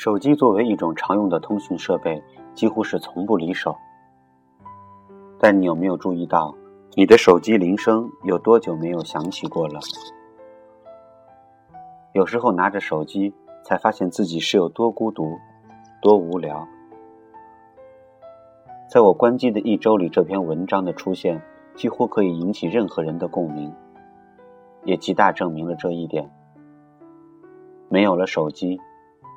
手机作为一种常用的通讯设备，几乎是从不离手。但你有没有注意到，你的手机铃声有多久没有响起过了？有时候拿着手机，才发现自己是有多孤独、多无聊。在我关机的一周里，这篇文章的出现几乎可以引起任何人的共鸣，也极大证明了这一点。没有了手机。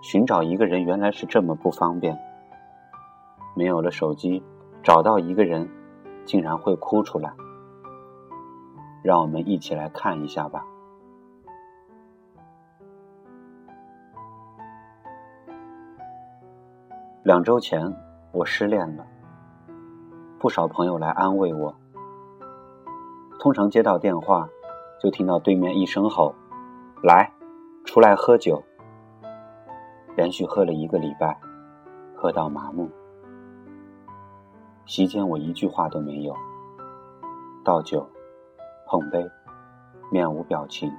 寻找一个人原来是这么不方便。没有了手机，找到一个人，竟然会哭出来。让我们一起来看一下吧。两周前，我失恋了，不少朋友来安慰我。通常接到电话，就听到对面一声吼：“来，出来喝酒。”连续喝了一个礼拜，喝到麻木。席间我一句话都没有。倒酒，碰杯，面无表情，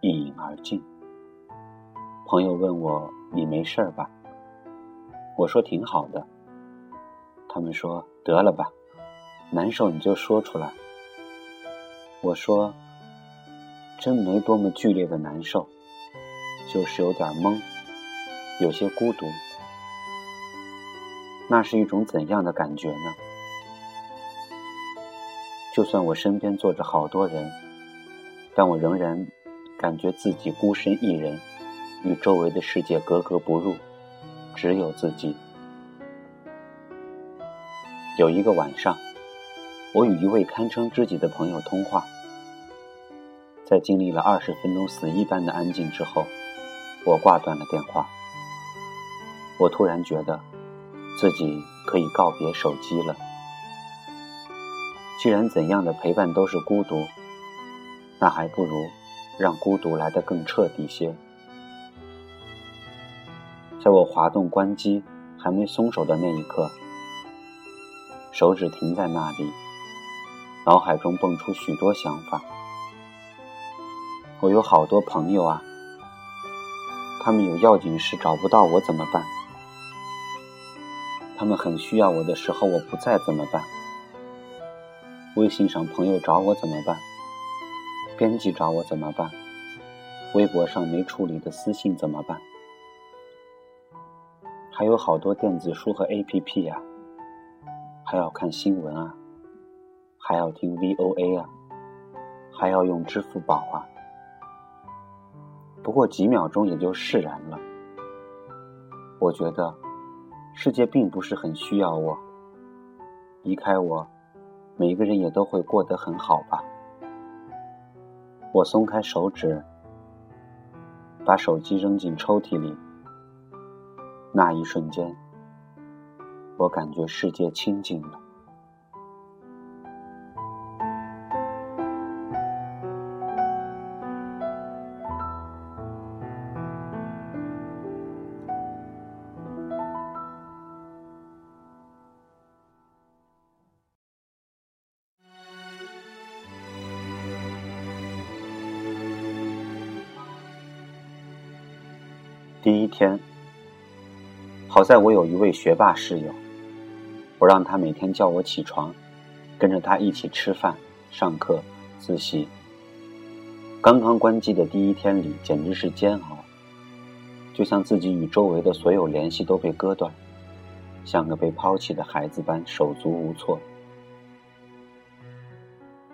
一饮而尽。朋友问我：“你没事吧？”我说：“挺好的。”他们说：“得了吧，难受你就说出来。”我说：“真没多么剧烈的难受，就是有点懵。”有些孤独，那是一种怎样的感觉呢？就算我身边坐着好多人，但我仍然感觉自己孤身一人，与周围的世界格格不入，只有自己。有一个晚上，我与一位堪称知己的朋友通话，在经历了二十分钟死一般的安静之后，我挂断了电话。我突然觉得，自己可以告别手机了。既然怎样的陪伴都是孤独，那还不如让孤独来得更彻底些。在我滑动关机还没松手的那一刻，手指停在那里，脑海中蹦出许多想法。我有好多朋友啊，他们有要紧事找不到我怎么办？他们很需要我的时候，我不在怎么办？微信上朋友找我怎么办？编辑找我怎么办？微博上没处理的私信怎么办？还有好多电子书和 APP 呀，还要看新闻啊，还要听 VOA 啊，还要用支付宝啊。不过几秒钟也就释然了。我觉得。世界并不是很需要我，离开我，每个人也都会过得很好吧。我松开手指，把手机扔进抽屉里，那一瞬间，我感觉世界清静了。第一天，好在我有一位学霸室友，我让他每天叫我起床，跟着他一起吃饭、上课、自习。刚刚关机的第一天里，简直是煎熬，就像自己与周围的所有联系都被割断，像个被抛弃的孩子般手足无措。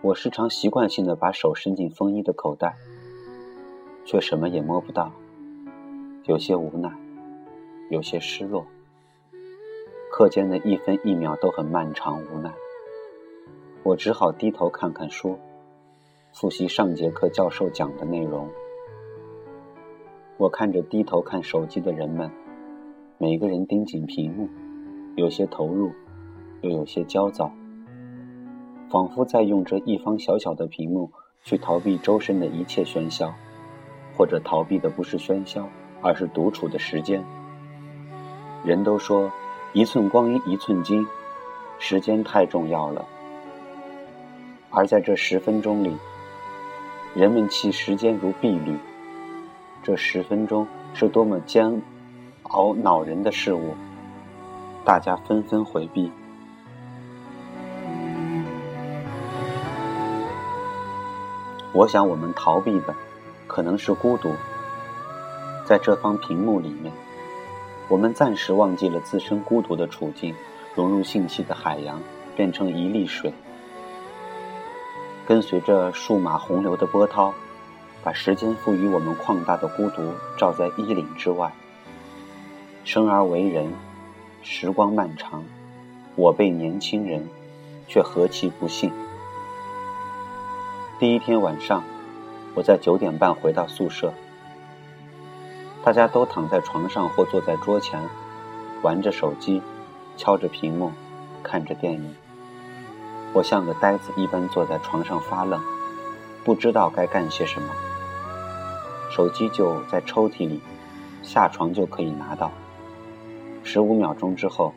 我时常习惯性的把手伸进风衣的口袋，却什么也摸不到。有些无奈，有些失落。课间的一分一秒都很漫长，无奈。我只好低头看看书，复习上节课教授讲的内容。我看着低头看手机的人们，每个人盯紧屏幕，有些投入，又有些焦躁，仿佛在用这一方小小的屏幕去逃避周身的一切喧嚣，或者逃避的不是喧嚣。而是独处的时间。人都说一寸光阴一寸金，时间太重要了。而在这十分钟里，人们弃时间如敝履。这十分钟是多么煎熬恼人的事物，大家纷纷回避。我想，我们逃避的可能是孤独。在这方屏幕里面，我们暂时忘记了自身孤独的处境，融入信息的海洋，变成一粒水，跟随着数码洪流的波涛，把时间赋予我们旷大的孤独照在衣领之外。生而为人，时光漫长，我辈年轻人，却何其不幸。第一天晚上，我在九点半回到宿舍，大家都躺在床上或坐在桌前，玩着手机，敲着屏幕，看着电影。我像个呆子一般坐在床上发愣，不知道该干些什么。手机就在抽屉里，下床就可以拿到。十五秒钟之后，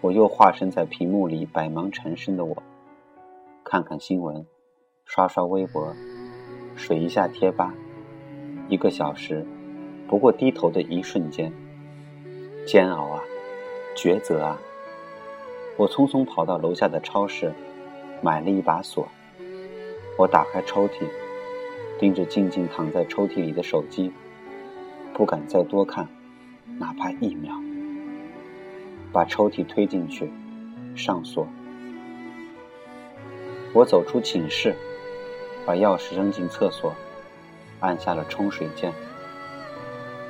我又化身在屏幕里百忙缠身的我，看看新闻。刷刷微博，水一下贴吧，一个小时，不过低头的一瞬间。煎熬啊，抉择啊！我匆匆跑到楼下的超市，买了一把锁。我打开抽屉，盯着静静躺在抽屉里的手机，不敢再多看，哪怕一秒。把抽屉推进去，上锁。我走出寝室。把钥匙扔进厕所，按下了冲水键。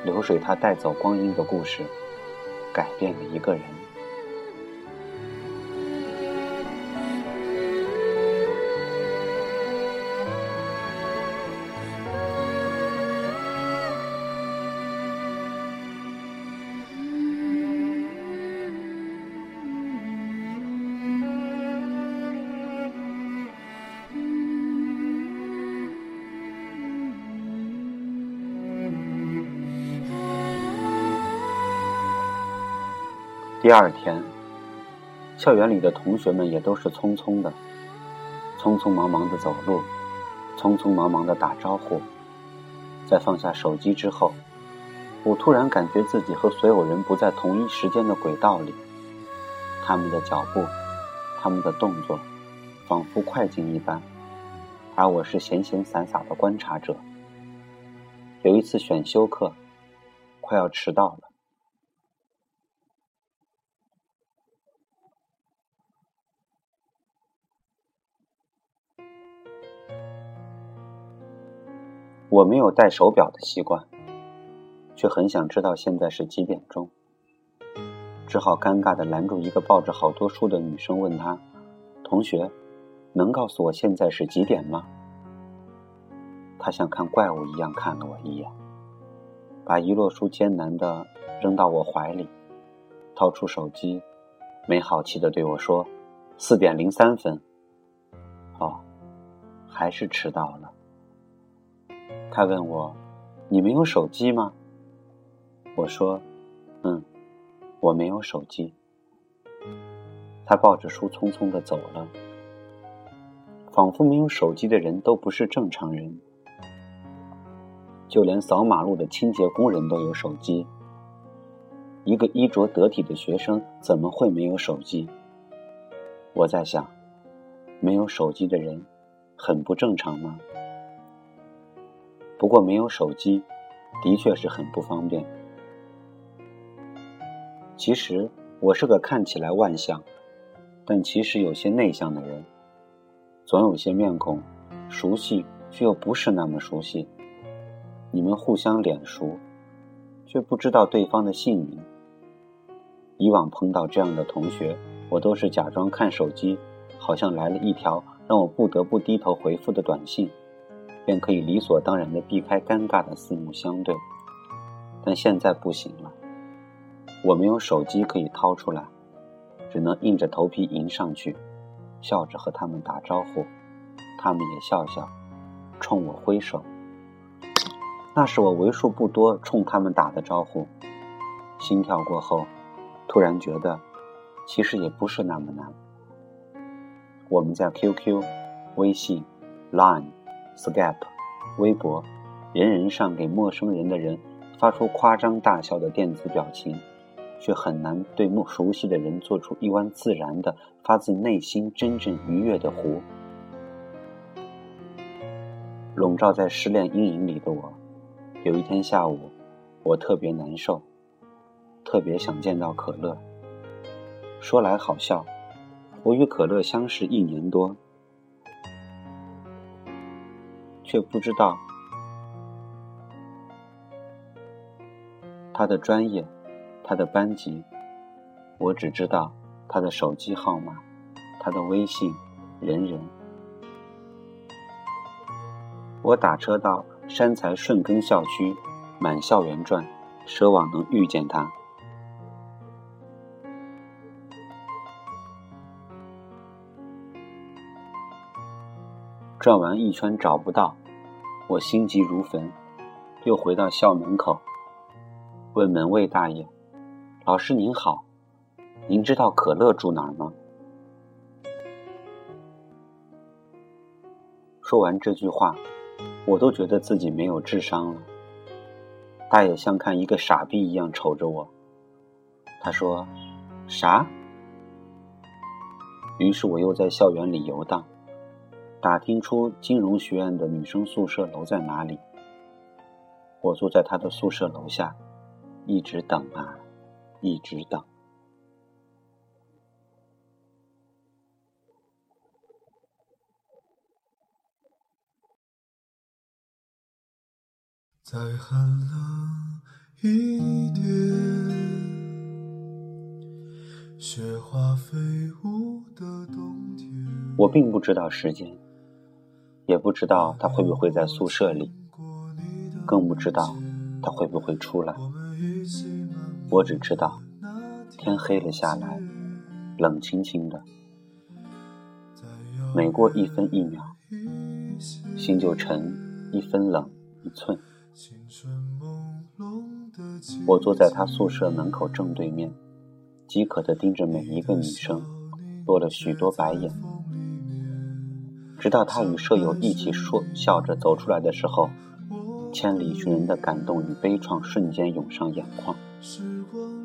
流水它带走光阴的故事，改变了一个人。第二天，校园里的同学们也都是匆匆的，匆匆忙忙的走路，匆匆忙忙的打招呼。在放下手机之后，我突然感觉自己和所有人不在同一时间的轨道里。他们的脚步，他们的动作，仿佛快进一般，而我是闲闲散散的观察者。有一次选修课，快要迟到了。我没有戴手表的习惯，却很想知道现在是几点钟。只好尴尬的拦住一个抱着好多书的女生，问她：“同学，能告诉我现在是几点吗？”她像看怪物一样看了我一眼，把一摞书艰难的扔到我怀里，掏出手机，没好气的对我说：“四点零三分。”哦，还是迟到了。他问我：“你没有手机吗？”我说：“嗯，我没有手机。”他抱着书匆匆的走了，仿佛没有手机的人都不是正常人。就连扫马路的清洁工人都有手机，一个衣着得体的学生怎么会没有手机？我在想，没有手机的人很不正常吗？不过没有手机，的确是很不方便。其实我是个看起来外向，但其实有些内向的人。总有些面孔熟悉，却又不是那么熟悉。你们互相脸熟，却不知道对方的姓名。以往碰到这样的同学，我都是假装看手机，好像来了一条让我不得不低头回复的短信。便可以理所当然的避开尴尬的四目相对，但现在不行了。我没有手机可以掏出来，只能硬着头皮迎上去，笑着和他们打招呼，他们也笑笑，冲我挥手。那是我为数不多冲他们打的招呼。心跳过后，突然觉得，其实也不是那么难。我们在 QQ、微信、Line。Skype、微博，人人上给陌生人的人发出夸张大笑的电子表情，却很难对陌熟悉的人做出一湾自然的、发自内心、真正愉悦的湖。笼罩在失恋阴影里的我，有一天下午，我特别难受，特别想见到可乐。说来好笑，我与可乐相识一年多，却不知道。他的专业，他的班级，我只知道他的手机号码，他的微信，人人。我打车到山财顺根校区，满校园转，奢望能遇见他。转完一圈找不到，我心急如焚，又回到校门口。问门卫大爷：“老师您好，您知道可乐住哪儿吗？”说完这句话，我都觉得自己没有智商了。大爷像看一个傻逼一样瞅着我。他说：“啥？”于是我又在校园里游荡，打听出金融学院的女生宿舍楼在哪里。我坐在她的宿舍楼下。一直等啊，一直等。再寒冷一点，雪花飞舞的冬天。我并不知道时间，也不知道他会不会在宿舍里，更不知道他会不会出来。我只知道，天黑了下来，冷清清的。每过一分一秒，心就沉一分冷一寸。我坐在他宿舍门口正对面，饥渴地盯着每一个女生，落了许多白眼。直到他与舍友一起说笑着走出来的时候。千里寻人的感动与悲怆瞬间涌上眼眶，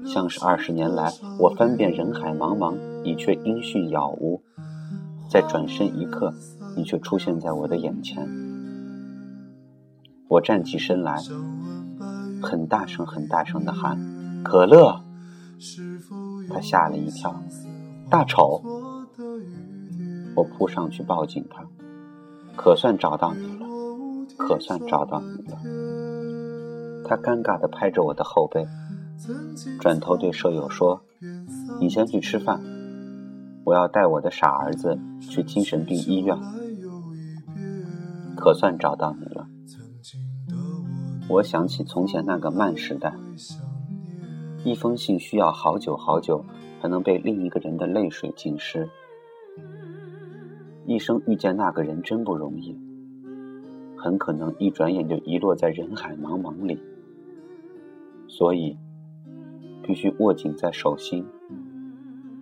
像是二十年来我翻遍人海茫茫，你却音讯杳无。在转身一刻，你却出现在我的眼前。我站起身来，很大声、很大声地喊：“可乐！”他吓了一跳，大丑！我扑上去抱紧他，可算找到你了。可算找到你了。他尴尬地拍着我的后背，转头对舍友说：“你先去吃饭，我要带我的傻儿子去精神病医院。”可算找到你了。我想起从前那个慢时代，一封信需要好久好久才能被另一个人的泪水浸湿，一生遇见那个人真不容易。很可能一转眼就遗落在人海茫茫里，所以必须握紧在手心。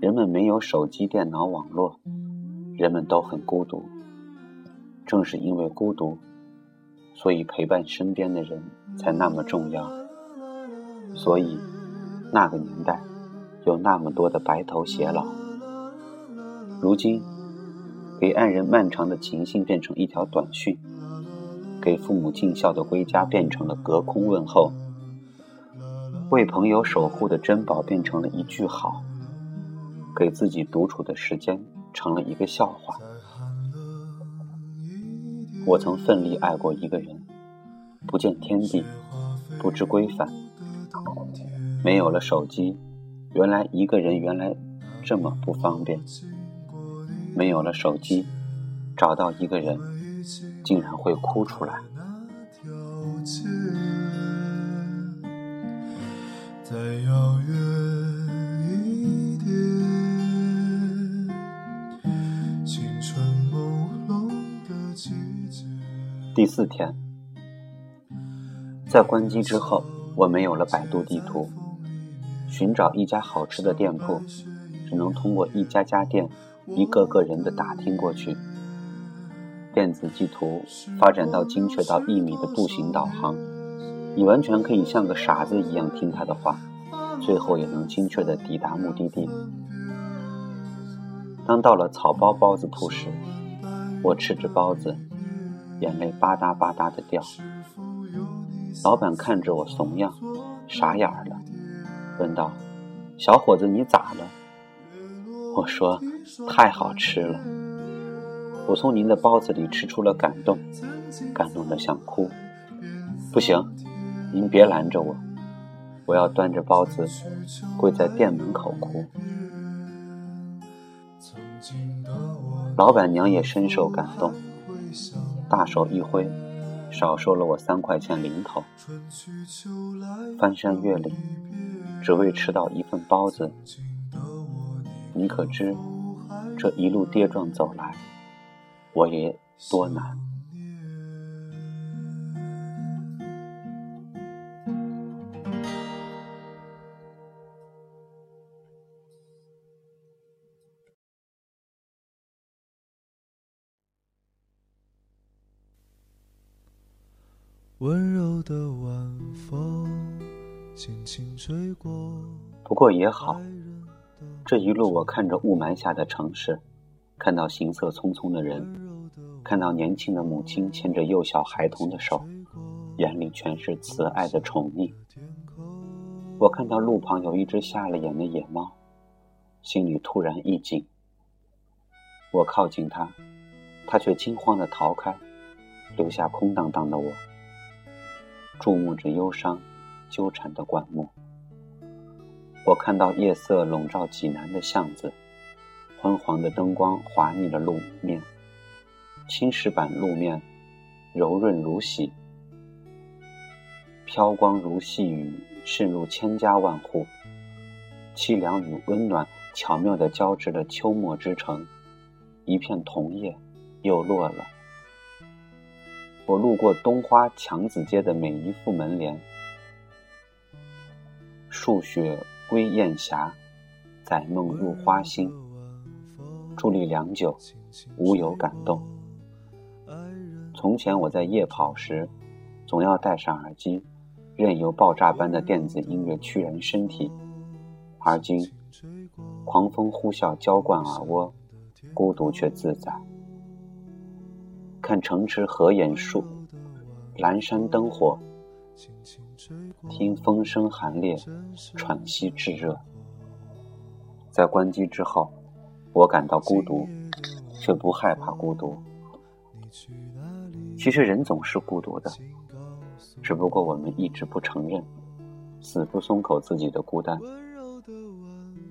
人们没有手机、电脑、网络，人们都很孤独。正是因为孤独，所以陪伴身边的人才那么重要。所以那个年代有那么多的白头偕老。如今，给爱人漫长的情信变成一条短讯。给父母尽孝的归家变成了隔空问候，为朋友守护的珍宝变成了一句好，给自己独处的时间成了一个笑话。我曾奋力爱过一个人，不见天地，不知规范。没有了手机，原来一个人原来这么不方便。没有了手机，找到一个人。竟然会哭出来。第四天，在关机之后，我没有了百度地图，寻找一家好吃的店铺，只能通过一家家店、一个个人的打听过去。电子地图发展到精确到一米的步行导航，你完全可以像个傻子一样听他的话，最后也能精确的抵达目的地。当到了草包包子铺时，我吃着包子，眼泪吧嗒吧嗒的掉。老板看着我怂样，傻眼了，问道：“小伙子，你咋了？”我说：“太好吃了。”我从您的包子里吃出了感动，感动的想哭。不行，您别拦着我，我要端着包子跪在店门口哭。老板娘也深受感动，大手一挥，少收了我三块钱零头。翻山越岭，只为吃到一份包子，你可知这一路跌撞走来？我也多难。温柔的晚风轻轻吹过。不过也好，这一路我看着雾霾下的城市。看到行色匆匆的人，看到年轻的母亲牵着幼小孩童的手，眼里全是慈爱的宠溺。我看到路旁有一只瞎了眼的野猫，心里突然一紧。我靠近它，它却惊慌地逃开，留下空荡荡的我，注目着忧伤纠缠的灌木。我看到夜色笼罩济南的巷子。昏黄的灯光滑腻了路面，青石板路面柔润如洗，飘光如细雨渗入千家万户，凄凉与温暖巧妙地交织了秋末之城。一片桐叶又落了。我路过东花墙子街的每一副门帘，数雪归雁霞，载梦入花心。伫立良久，无有感动。从前我在夜跑时，总要戴上耳机，任由爆炸般的电子音乐驱人身体。而今，狂风呼啸，浇灌耳窝，孤独却自在。看城池合眼树，阑珊灯火，听风声寒冽，喘息炙热。在关机之后。我感到孤独，却不害怕孤独。其实人总是孤独的，只不过我们一直不承认，死不松口自己的孤单，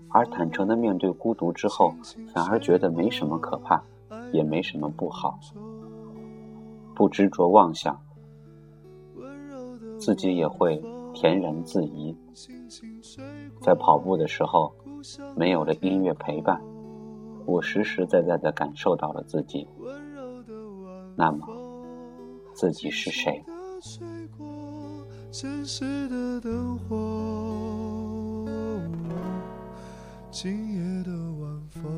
而坦诚的面对孤独之后，反而觉得没什么可怕，也没什么不好。不执着妄想，自己也会恬然自怡。在跑步的时候，没有了音乐陪伴。我实实在在的感受到了自己，那么自己是谁？城市的灯火，今夜的晚风，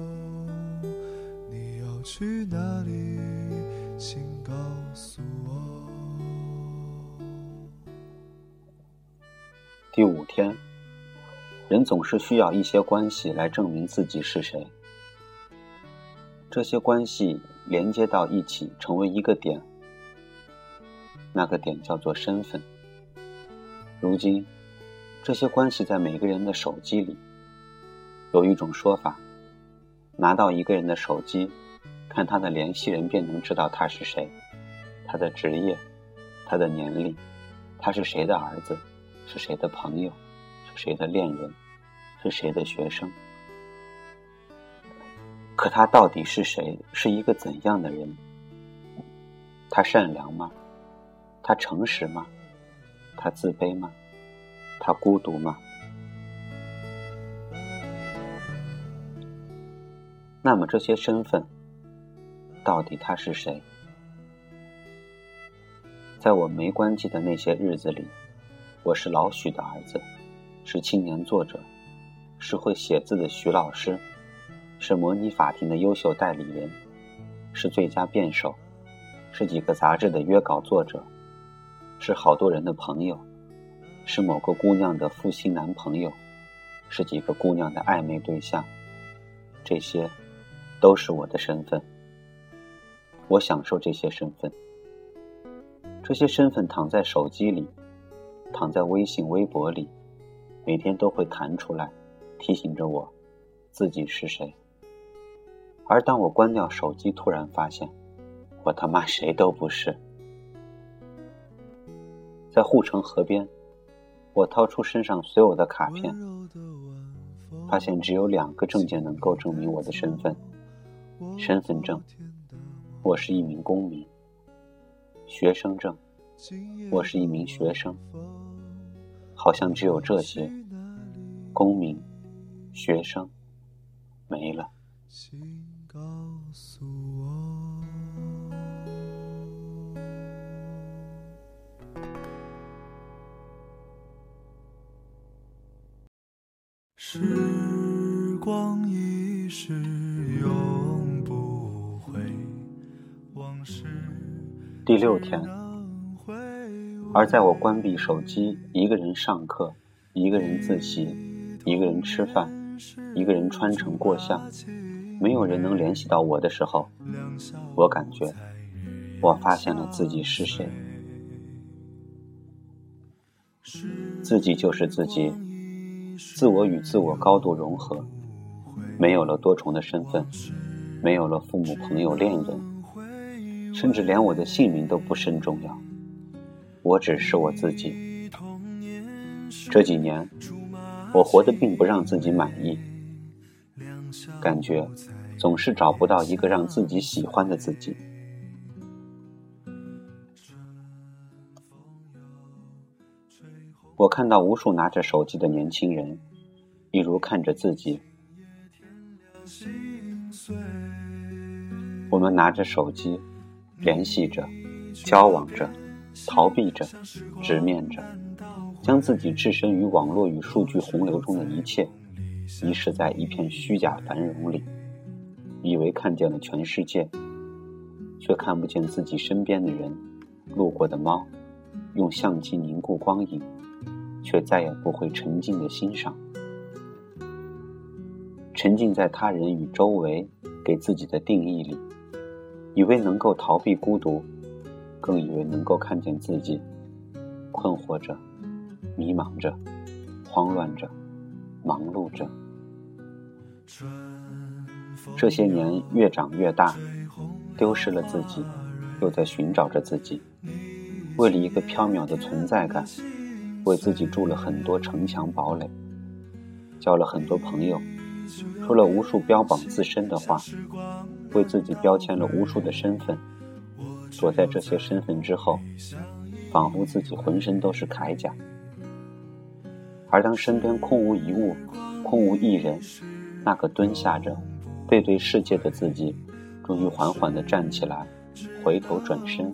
你要去哪第五天，人总是需要一些关系来证明自己是谁。这些关系连接到一起，成为一个点。那个点叫做身份。如今，这些关系在每个人的手机里。有一种说法，拿到一个人的手机，看他的联系人，便能知道他是谁，他的职业，他的年龄，他是谁的儿子，是谁的朋友，是谁的恋人，是谁的学生。可他到底是谁？是一个怎样的人？他善良吗？他诚实吗？他自卑吗？他孤独吗？那么这些身份，到底他是谁？在我没关机的那些日子里，我是老许的儿子，是青年作者，是会写字的徐老师。是模拟法庭的优秀代理人，是最佳辩手，是几个杂志的约稿作者，是好多人的朋友，是某个姑娘的负心男朋友，是几个姑娘的暧昧对象，这些都是我的身份。我享受这些身份，这些身份躺在手机里，躺在微信、微博里，每天都会弹出来，提醒着我自己是谁。而当我关掉手机，突然发现，我他妈谁都不是。在护城河边，我掏出身上所有的卡片，发现只有两个证件能够证明我的身份：身份证。我是一名公民，学生证。我是一名学生，好像只有这些，公民、学生没了。时光一逝永不回。往事第六天，而在我关闭手机，一个人上课，一个人自习，一个人吃饭，一个人穿城过巷，没有人能联系到我的时候，我感觉我发现了自己是谁。自己就是自己，自我与自我高度融合，没有了多重的身份，没有了父母、朋友、恋人。甚至连我的姓名都不甚重要，我只是我自己。这几年，我活得并不让自己满意，感觉总是找不到一个让自己喜欢的自己。我看到无数拿着手机的年轻人，一如看着自己。我们拿着手机。联系着，交往着，逃避着，直面着，将自己置身于网络与数据洪流中的一切，遗失在一片虚假繁荣里，以为看见了全世界，却看不见自己身边的人，路过的猫，用相机凝固光影，却再也不会沉静的欣赏，沉浸在他人与周围给自己的定义里。以为能够逃避孤独，更以为能够看见自己，困惑着，迷茫着，慌乱着，忙碌着。这些年越长越大，丢失了自己，又在寻找着自己。为了一个缥缈的存在感，为自己筑了很多城墙堡垒，交了很多朋友，说了无数标榜自身的话。为自己标签了无数的身份，躲在这些身份之后，仿佛自己浑身都是铠甲。而当身边空无一物、空无一人，那个蹲下着、背对世界的自己，终于缓缓地站起来，回头转身。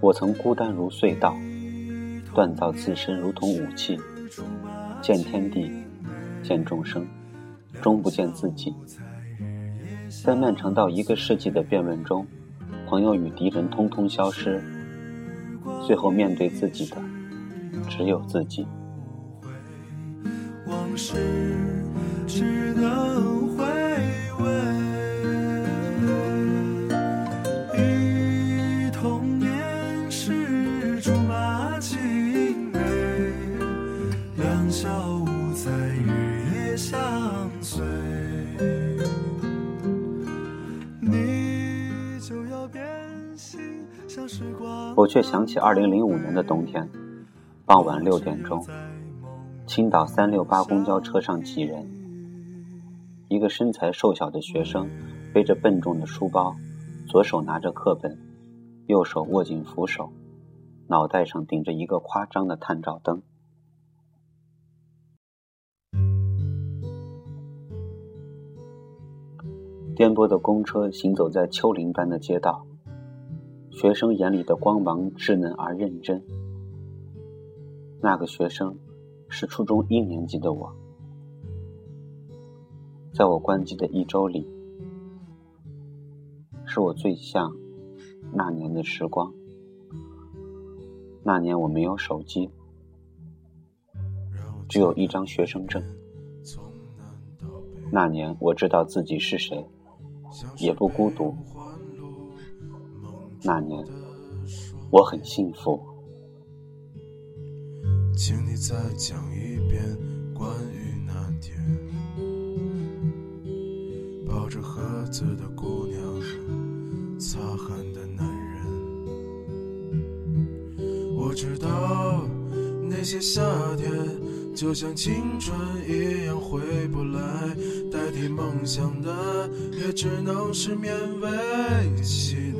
我曾孤单如隧道，锻造自身如同武器，见天地，见众生。终不见自己，在漫长到一个世纪的辩论中，朋友与敌人通通消失，最后面对自己的只有自己。往事只能我却想起二零零五年的冬天，傍晚六点钟，青岛三六八公交车上挤人，一个身材瘦小的学生背着笨重的书包，左手拿着课本，右手握紧扶手，脑袋上顶着一个夸张的探照灯。颠簸的公车行走在丘陵般的街道，学生眼里的光芒稚嫩而认真。那个学生是初中一年级的我，在我关机的一周里，是我最像那年的时光。那年我没有手机，只有一张学生证。那年我知道自己是谁，也不孤独。那年我很幸福。请你再讲一遍关于那天抱着盒子的姑娘，擦汗的男人。我知道那些夏天就像青春一样回不来，代替梦想的也只能是勉为其难。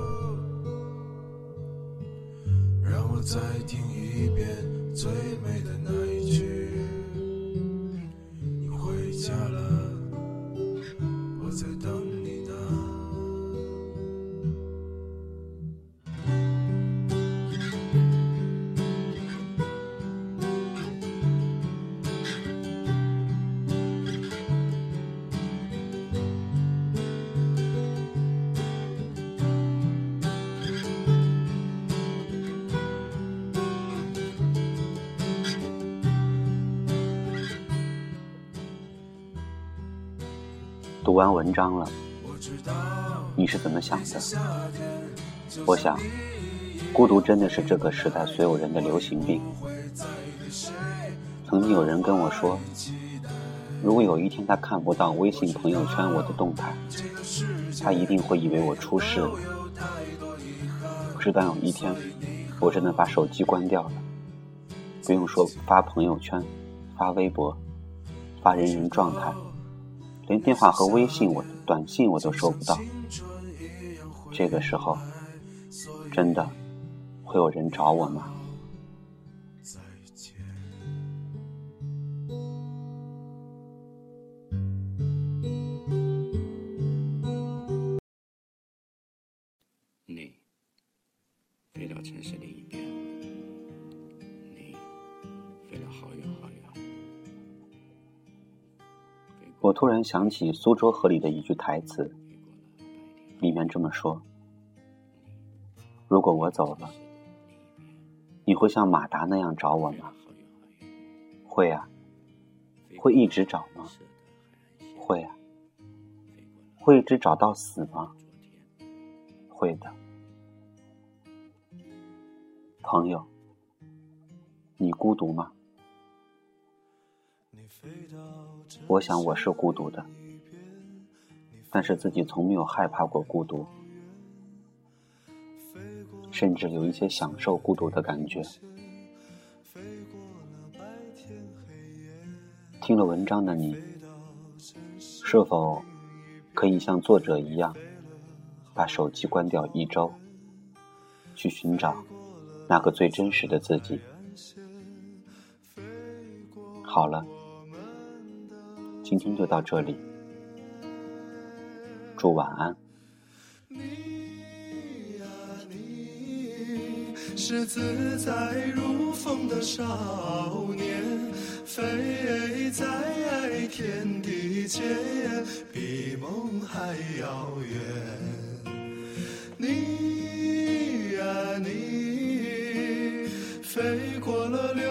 再听一遍最美的那一句。你回家了，读完文章了，你是怎么想的？我想，孤独真的是这个时代所有人的流行病。曾经有人跟我说，如果有一天他看不到微信朋友圈我的动态，他一定会以为我出事了。有太多遗憾。直到有一天，我真的把手机关掉了，不用说发朋友圈、发微博、发人人状态，连电话和微信我短信我都收不到。这个时候，真的会有人找我吗？突然想起苏州河里的一句台词，里面这么说：“如果我走了，你会像马达那样找我吗？”会啊，会一直找吗？会啊，会一直找到死吗？会的。朋友，你孤独吗？我想我是孤独的，但是自己从没有害怕过孤独，甚至有一些享受孤独的感觉。听了文章的你，是否可以像作者一样，把手机关掉一周，去寻找那个最真实的自己？好了。今天就到这里，祝晚安。你呀你，是自在如风的少年，飞在天地间，比梦还遥远。你呀你，飞过了流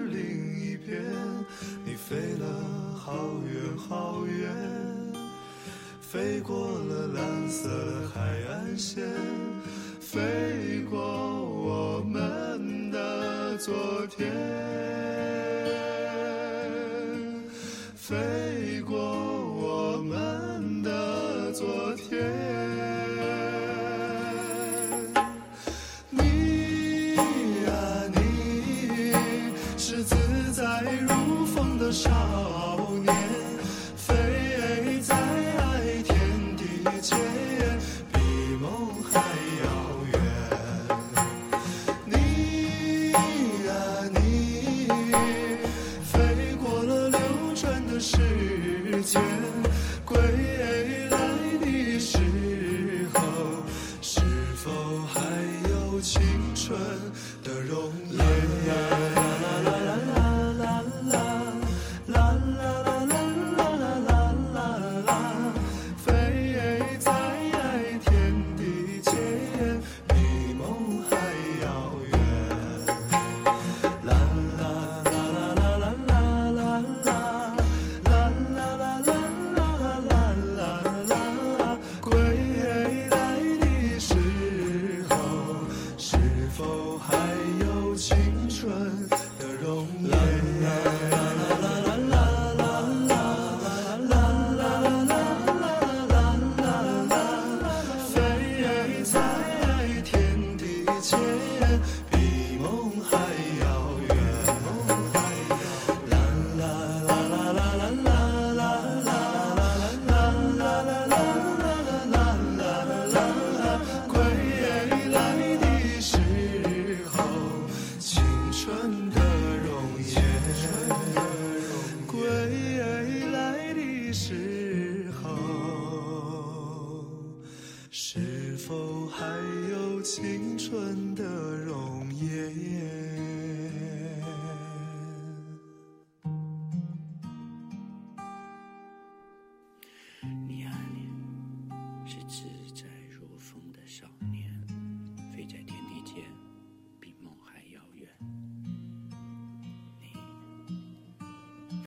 飞过了蓝色海岸线飞过我们的昨天。